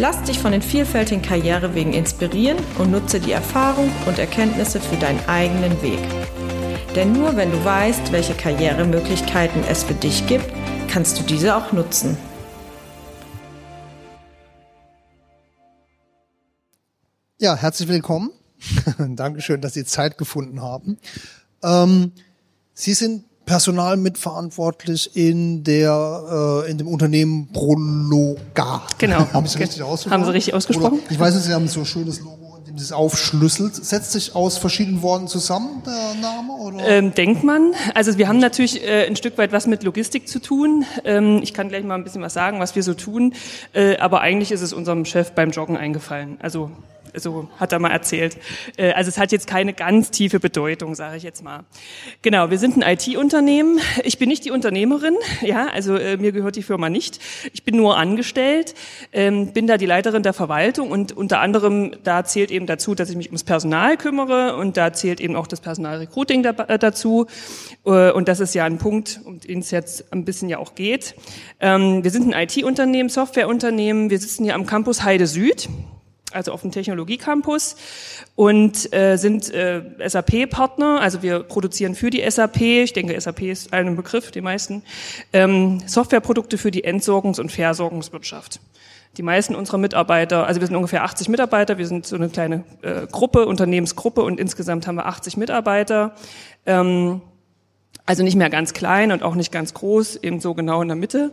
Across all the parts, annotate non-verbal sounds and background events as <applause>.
Lass dich von den vielfältigen Karrierewegen inspirieren und nutze die Erfahrung und Erkenntnisse für deinen eigenen Weg. Denn nur wenn du weißt, welche Karrieremöglichkeiten es für dich gibt, kannst du diese auch nutzen. Ja, herzlich willkommen. <laughs> Dankeschön, dass Sie Zeit gefunden haben. Ähm, Sie sind Personal mitverantwortlich in der äh, in dem Unternehmen Prologa. Genau. Haben Sie richtig ausgesprochen? Haben Sie richtig ausgesprochen? Oder, ich weiß nicht, Sie haben so ein schönes Logo, in dem Sie es aufschlüsselt. Setzt sich aus verschiedenen Worten zusammen, der Name? Oder? Ähm, denkt man. Also wir haben natürlich äh, ein Stück weit was mit Logistik zu tun. Ähm, ich kann gleich mal ein bisschen was sagen, was wir so tun. Äh, aber eigentlich ist es unserem Chef beim Joggen eingefallen. Also so hat er mal erzählt. Äh, also es hat jetzt keine ganz tiefe Bedeutung, sage ich jetzt mal. Genau, wir sind ein IT-Unternehmen. Ich bin nicht die Unternehmerin, ja, also äh, mir gehört die Firma nicht. Ich bin nur angestellt, ähm, bin da die Leiterin der Verwaltung und unter anderem da zählt eben dazu, dass ich mich ums Personal kümmere und da zählt eben auch das Personalrecruiting äh, dazu. Und das ist ja ein Punkt, um den es jetzt ein bisschen ja auch geht. Ähm, wir sind ein IT-Unternehmen, Softwareunternehmen. Wir sitzen hier am Campus Heide Süd also auf dem Technologiecampus und äh, sind äh, SAP-Partner. Also wir produzieren für die SAP, ich denke SAP ist allen ein Begriff, die meisten, ähm, Softwareprodukte für die Entsorgungs- und Versorgungswirtschaft. Die meisten unserer Mitarbeiter, also wir sind ungefähr 80 Mitarbeiter, wir sind so eine kleine äh, Gruppe, Unternehmensgruppe und insgesamt haben wir 80 Mitarbeiter. Ähm, also nicht mehr ganz klein und auch nicht ganz groß, eben so genau in der Mitte.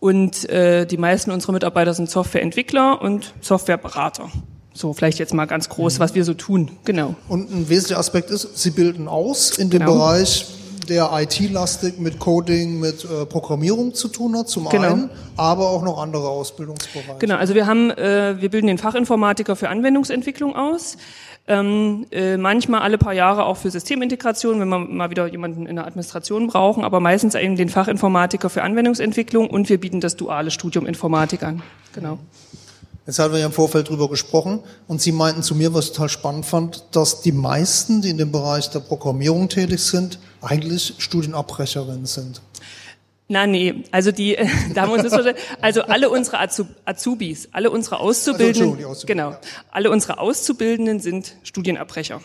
Und äh, die meisten unserer Mitarbeiter sind Softwareentwickler und Softwareberater. So, vielleicht jetzt mal ganz groß, was wir so tun. Genau. Und ein wesentlicher Aspekt ist, Sie bilden aus in dem genau. Bereich, der IT-lastig mit Coding, mit äh, Programmierung zu tun hat, zum genau. einen, aber auch noch andere Ausbildungsbereiche. Genau, also wir haben, äh, wir bilden den Fachinformatiker für Anwendungsentwicklung aus. Ähm, äh, manchmal alle paar Jahre auch für Systemintegration, wenn wir mal wieder jemanden in der Administration brauchen, aber meistens eben den Fachinformatiker für Anwendungsentwicklung und wir bieten das duale Studium Informatik an. Genau. Jetzt hatten wir ja im Vorfeld drüber gesprochen und Sie meinten zu mir, was ich total spannend fand, dass die meisten, die in dem Bereich der Programmierung tätig sind, eigentlich Studienabrecherinnen sind. Na nee, also die, <laughs> da haben wir uns das also alle unsere Azubis, alle unsere Auszubildenden, also genau, alle unsere Auszubildenden sind Studienabbrecher.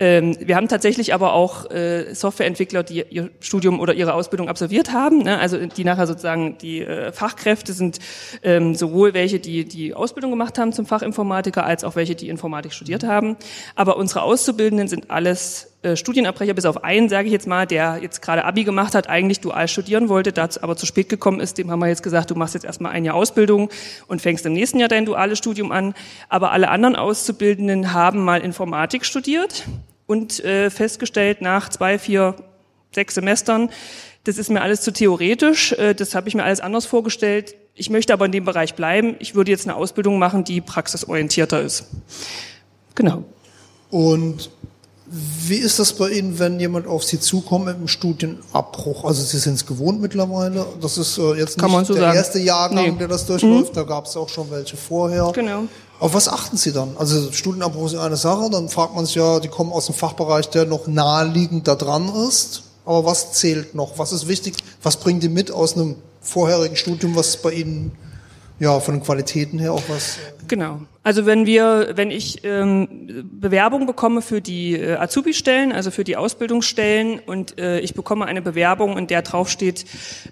Ähm, wir haben tatsächlich aber auch äh, Softwareentwickler, die ihr Studium oder ihre Ausbildung absolviert haben. Ne? Also die nachher sozusagen die äh, Fachkräfte sind ähm, sowohl welche, die die Ausbildung gemacht haben zum Fachinformatiker, als auch welche, die Informatik studiert haben. Aber unsere Auszubildenden sind alles äh, Studienabbrecher, bis auf einen, sage ich jetzt mal, der jetzt gerade Abi gemacht hat, eigentlich dual studieren wollte, dazu aber zu spät gekommen ist. Dem haben wir jetzt gesagt, du machst jetzt erstmal ein Jahr Ausbildung und fängst im nächsten Jahr dein duales Studium an. Aber alle anderen Auszubildenden haben mal Informatik studiert und äh, festgestellt nach zwei, vier, sechs Semestern, das ist mir alles zu theoretisch, äh, das habe ich mir alles anders vorgestellt. Ich möchte aber in dem Bereich bleiben. Ich würde jetzt eine Ausbildung machen, die praxisorientierter ist. Genau. Und wie ist das bei Ihnen, wenn jemand auf Sie zukommt mit einem Studienabbruch? Also Sie sind es gewohnt mittlerweile. Das ist äh, jetzt Kann nicht so der sagen. erste Jahrgang, nee. der das durchläuft. Mhm. Da gab es auch schon welche vorher. Genau. Auf was achten Sie dann? Also Studienabbruch ist eine Sache, dann fragt man sich ja, die kommen aus dem Fachbereich, der noch naheliegend da dran ist. Aber was zählt noch? Was ist wichtig? Was bringen die mit aus einem vorherigen Studium, was bei Ihnen ja von den Qualitäten her auch was? Genau. Also wenn wir, wenn ich ähm, Bewerbung bekomme für die äh, Azubi-Stellen, also für die Ausbildungsstellen, und äh, ich bekomme eine Bewerbung, in der draufsteht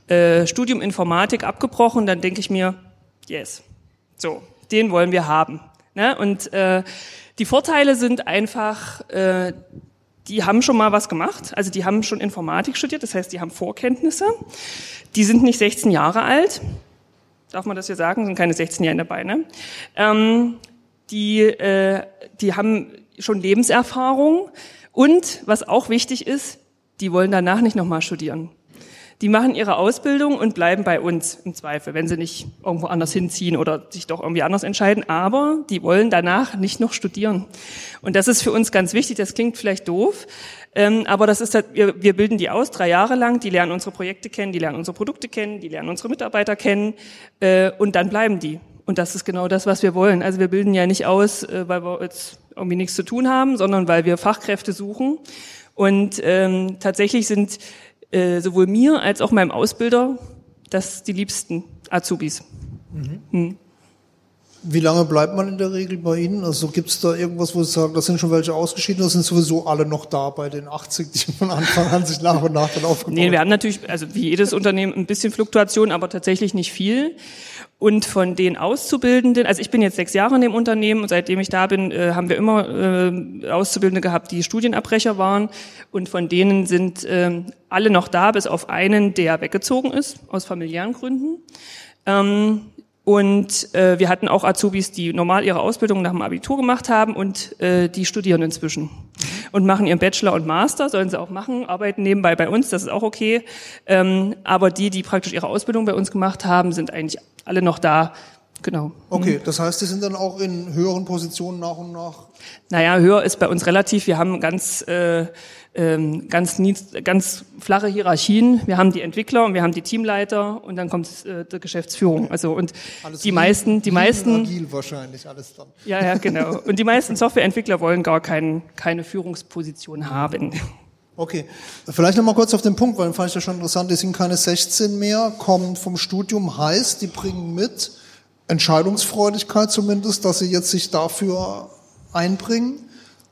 äh, Studium Informatik abgebrochen, dann denke ich mir, yes, so, den wollen wir haben. Ne? Und äh, die Vorteile sind einfach, äh, die haben schon mal was gemacht, also die haben schon Informatik studiert, das heißt, die haben Vorkenntnisse. Die sind nicht 16 Jahre alt, darf man das hier sagen, sind keine 16 Jahre dabei. Ne? Ähm, die, äh, die haben schon Lebenserfahrung und was auch wichtig ist, die wollen danach nicht nochmal studieren. Die machen ihre Ausbildung und bleiben bei uns im Zweifel, wenn sie nicht irgendwo anders hinziehen oder sich doch irgendwie anders entscheiden. Aber die wollen danach nicht noch studieren. Und das ist für uns ganz wichtig. Das klingt vielleicht doof, ähm, aber das ist wir, wir bilden die aus drei Jahre lang. Die lernen unsere Projekte kennen, die lernen unsere Produkte kennen, die lernen unsere Mitarbeiter kennen äh, und dann bleiben die. Und das ist genau das, was wir wollen. Also wir bilden ja nicht aus, äh, weil wir jetzt irgendwie nichts zu tun haben, sondern weil wir Fachkräfte suchen. Und ähm, tatsächlich sind äh, sowohl mir als auch meinem Ausbilder das die liebsten Azubis. Mhm. Hm. Wie lange bleibt man in der Regel bei Ihnen? Also gibt es da irgendwas, wo Sie sagen, da sind schon welche ausgeschieden oder sind sowieso alle noch da bei den 80, die von Anfang an sich nach und nach dann aufgebaut Nee, wir haben natürlich, also wie jedes Unternehmen, ein bisschen Fluktuation, aber tatsächlich nicht viel. Und von den Auszubildenden, also ich bin jetzt sechs Jahre in dem Unternehmen und seitdem ich da bin, äh, haben wir immer äh, Auszubildende gehabt, die Studienabbrecher waren. Und von denen sind äh, alle noch da, bis auf einen, der weggezogen ist, aus familiären Gründen. Ähm, und äh, wir hatten auch Azubis, die normal ihre Ausbildung nach dem Abitur gemacht haben und äh, die studieren inzwischen und machen ihren Bachelor und Master, sollen sie auch machen, arbeiten nebenbei bei uns, das ist auch okay. Ähm, aber die, die praktisch ihre Ausbildung bei uns gemacht haben, sind eigentlich alle noch da. Genau. Okay, das heißt, die sind dann auch in höheren Positionen nach und nach? Naja, höher ist bei uns relativ. Wir haben ganz äh, ähm, ganz, ganz flache Hierarchien. Wir haben die Entwickler und wir haben die Teamleiter und dann kommt äh, die Geschäftsführung. Also und alles die meisten, die meisten agil wahrscheinlich alles dann. Ja, ja, genau. <laughs> Und die meisten Softwareentwickler wollen gar kein, keine Führungsposition haben. Okay, vielleicht nochmal kurz auf den Punkt, weil fand ich ja schon interessant. Die sind keine 16 mehr, kommen vom Studium, heißt, die bringen mit Entscheidungsfreudigkeit zumindest, dass sie jetzt sich dafür einbringen.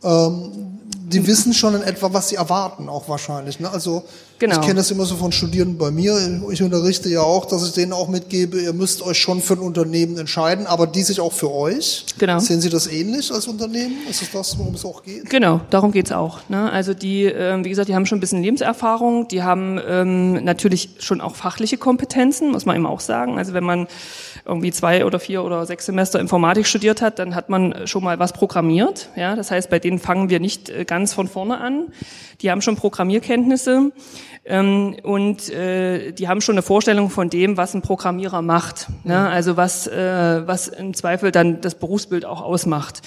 Ähm, die wissen schon in etwa, was sie erwarten, auch wahrscheinlich. Ne? Also genau. ich kenne das immer so von Studierenden bei mir. Ich unterrichte ja auch, dass ich denen auch mitgebe, ihr müsst euch schon für ein Unternehmen entscheiden, aber die sich auch für euch. Genau. Sehen Sie das ähnlich als Unternehmen? Ist das das, worum es auch geht? Genau, darum geht's auch. Ne? Also die, äh, wie gesagt, die haben schon ein bisschen Lebenserfahrung, die haben ähm, natürlich schon auch fachliche Kompetenzen, muss man eben auch sagen. Also wenn man irgendwie zwei oder vier oder sechs Semester Informatik studiert hat, dann hat man schon mal was programmiert. Ja, das heißt, bei denen fangen wir nicht äh, ganz von vorne an. Die haben schon Programmierkenntnisse ähm, und äh, die haben schon eine Vorstellung von dem, was ein Programmierer macht. Ne? Mhm. Also was, äh, was im Zweifel dann das Berufsbild auch ausmacht.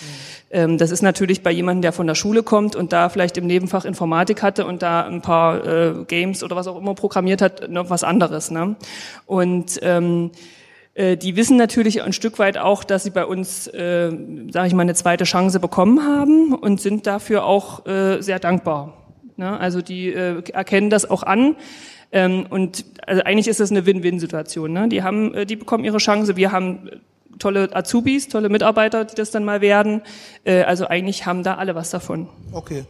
Ähm, das ist natürlich bei jemandem, der von der Schule kommt und da vielleicht im Nebenfach Informatik hatte und da ein paar äh, Games oder was auch immer programmiert hat, noch was anderes. Ne? Und ähm, äh, die wissen natürlich ein Stück weit auch, dass sie bei uns, äh, sage ich mal, eine zweite Chance bekommen haben und sind dafür auch äh, sehr dankbar. Ne? Also die äh, erkennen das auch an. Ähm, und also eigentlich ist das eine Win-Win-Situation. Ne? Die haben, äh, die bekommen ihre Chance. Wir haben tolle Azubis, tolle Mitarbeiter, die das dann mal werden. Äh, also eigentlich haben da alle was davon. Okay.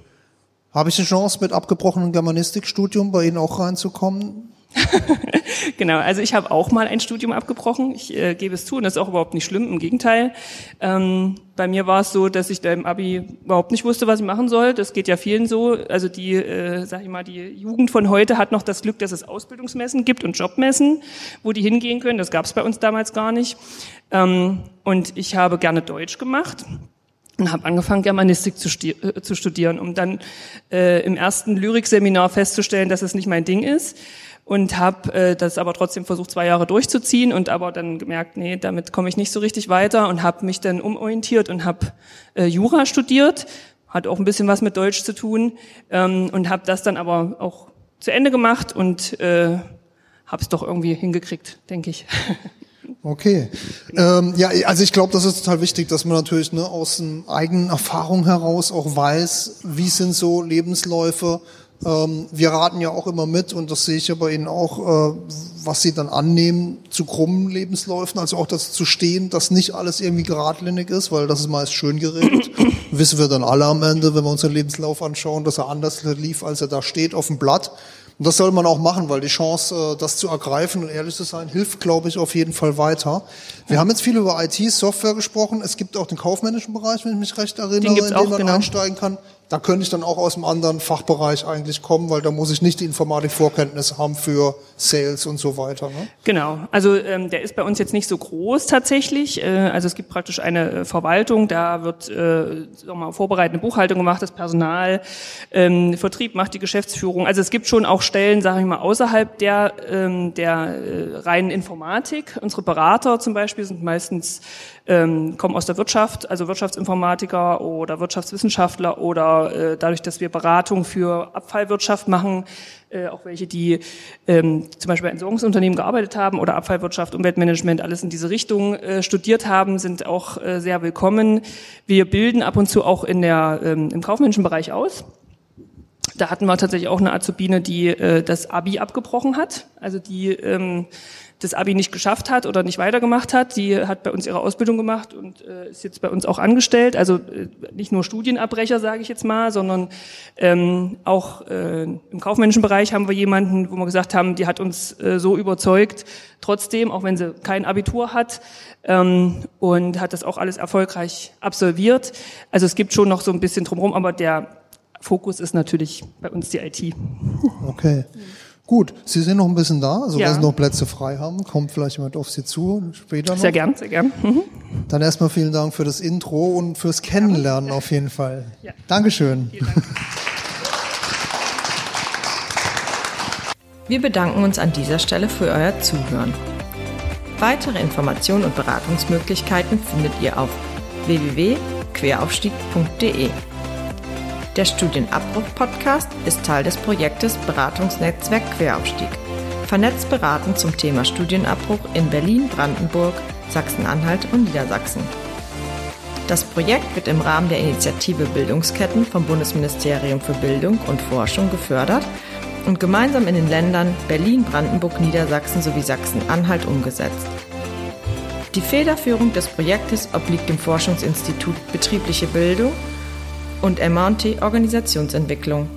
Habe ich eine Chance, mit abgebrochenem Germanistikstudium bei Ihnen auch reinzukommen? <laughs> genau, also ich habe auch mal ein Studium abgebrochen. Ich äh, gebe es zu und das ist auch überhaupt nicht schlimm, im Gegenteil. Ähm, bei mir war es so, dass ich da im Abi überhaupt nicht wusste, was ich machen soll. Das geht ja vielen so. Also die, äh, sag ich mal, die Jugend von heute hat noch das Glück, dass es Ausbildungsmessen gibt und Jobmessen, wo die hingehen können. Das gab es bei uns damals gar nicht. Ähm, und ich habe gerne Deutsch gemacht und habe angefangen, Germanistik zu, äh, zu studieren, um dann äh, im ersten Lyrikseminar festzustellen, dass es nicht mein Ding ist und habe äh, das aber trotzdem versucht, zwei Jahre durchzuziehen und aber dann gemerkt, nee, damit komme ich nicht so richtig weiter und habe mich dann umorientiert und habe äh, Jura studiert, hat auch ein bisschen was mit Deutsch zu tun ähm, und habe das dann aber auch zu Ende gemacht und äh, habe es doch irgendwie hingekriegt, denke ich. <laughs> Okay. Ähm, ja, also ich glaube, das ist total wichtig, dass man natürlich ne, aus eigenen Erfahrung heraus auch weiß, wie sind so Lebensläufe, wir raten ja auch immer mit, und das sehe ich ja bei Ihnen auch, äh, was Sie dann annehmen zu krummen Lebensläufen, also auch das zu stehen, dass nicht alles irgendwie geradlinig ist, weil das ist meist schön geregelt. <coughs> Wissen wir dann alle am Ende, wenn wir unseren Lebenslauf anschauen, dass er anders lief, als er da steht auf dem Blatt. Und das soll man auch machen, weil die Chance, äh, das zu ergreifen und ehrlich zu sein, hilft, glaube ich, auf jeden Fall weiter. Wir haben jetzt viel über IT, Software gesprochen. Es gibt auch den kaufmännischen Bereich, wenn ich mich recht erinnere, in den man genau. einsteigen kann. Da könnte ich dann auch aus einem anderen Fachbereich eigentlich kommen, weil da muss ich nicht die Informatikvorkenntnisse haben für Sales und so weiter. Ne? Genau, also ähm, der ist bei uns jetzt nicht so groß tatsächlich. Äh, also es gibt praktisch eine äh, Verwaltung, da wird äh, sagen mal, vorbereitende Buchhaltung gemacht, das Personal, ähm, Vertrieb macht die Geschäftsführung. Also es gibt schon auch Stellen, sage ich mal, außerhalb der, ähm, der äh, reinen Informatik. Unsere Berater zum Beispiel sind meistens ähm, kommen aus der Wirtschaft, also Wirtschaftsinformatiker oder Wirtschaftswissenschaftler oder äh, dadurch, dass wir Beratung für Abfallwirtschaft machen, äh, auch welche, die ähm, zum Beispiel bei Entsorgungsunternehmen gearbeitet haben oder Abfallwirtschaft, Umweltmanagement, alles in diese Richtung äh, studiert haben, sind auch äh, sehr willkommen. Wir bilden ab und zu auch in der, ähm, im kaufmännischen Bereich aus. Da hatten wir tatsächlich auch eine Azubine, die äh, das Abi abgebrochen hat, also die ähm, das Abi nicht geschafft hat oder nicht weitergemacht hat. Die hat bei uns ihre Ausbildung gemacht und äh, ist jetzt bei uns auch angestellt. Also äh, nicht nur Studienabbrecher, sage ich jetzt mal, sondern ähm, auch äh, im kaufmännischen Bereich haben wir jemanden, wo wir gesagt haben, die hat uns äh, so überzeugt, trotzdem, auch wenn sie kein Abitur hat ähm, und hat das auch alles erfolgreich absolviert. Also es gibt schon noch so ein bisschen drumherum, aber der Fokus ist natürlich bei uns die IT. Okay. Gut, Sie sind noch ein bisschen da, also ja. wenn Sie noch Plätze frei haben, kommt vielleicht jemand auf Sie zu später noch. Sehr gern, sehr gern. Mhm. Dann erstmal vielen Dank für das Intro und fürs Kennenlernen auf jeden Fall. Ja. Dankeschön. Dank. Wir bedanken uns an dieser Stelle für euer Zuhören. Weitere Informationen und Beratungsmöglichkeiten findet ihr auf www.queraufstieg.de. Der Studienabbruch-Podcast ist Teil des Projektes Beratungsnetzwerk Queraufstieg. Vernetzt beraten zum Thema Studienabbruch in Berlin, Brandenburg, Sachsen-Anhalt und Niedersachsen. Das Projekt wird im Rahmen der Initiative Bildungsketten vom Bundesministerium für Bildung und Forschung gefördert und gemeinsam in den Ländern Berlin, Brandenburg, Niedersachsen sowie Sachsen-Anhalt umgesetzt. Die Federführung des Projektes obliegt dem Forschungsinstitut Betriebliche Bildung und MT Organisationsentwicklung.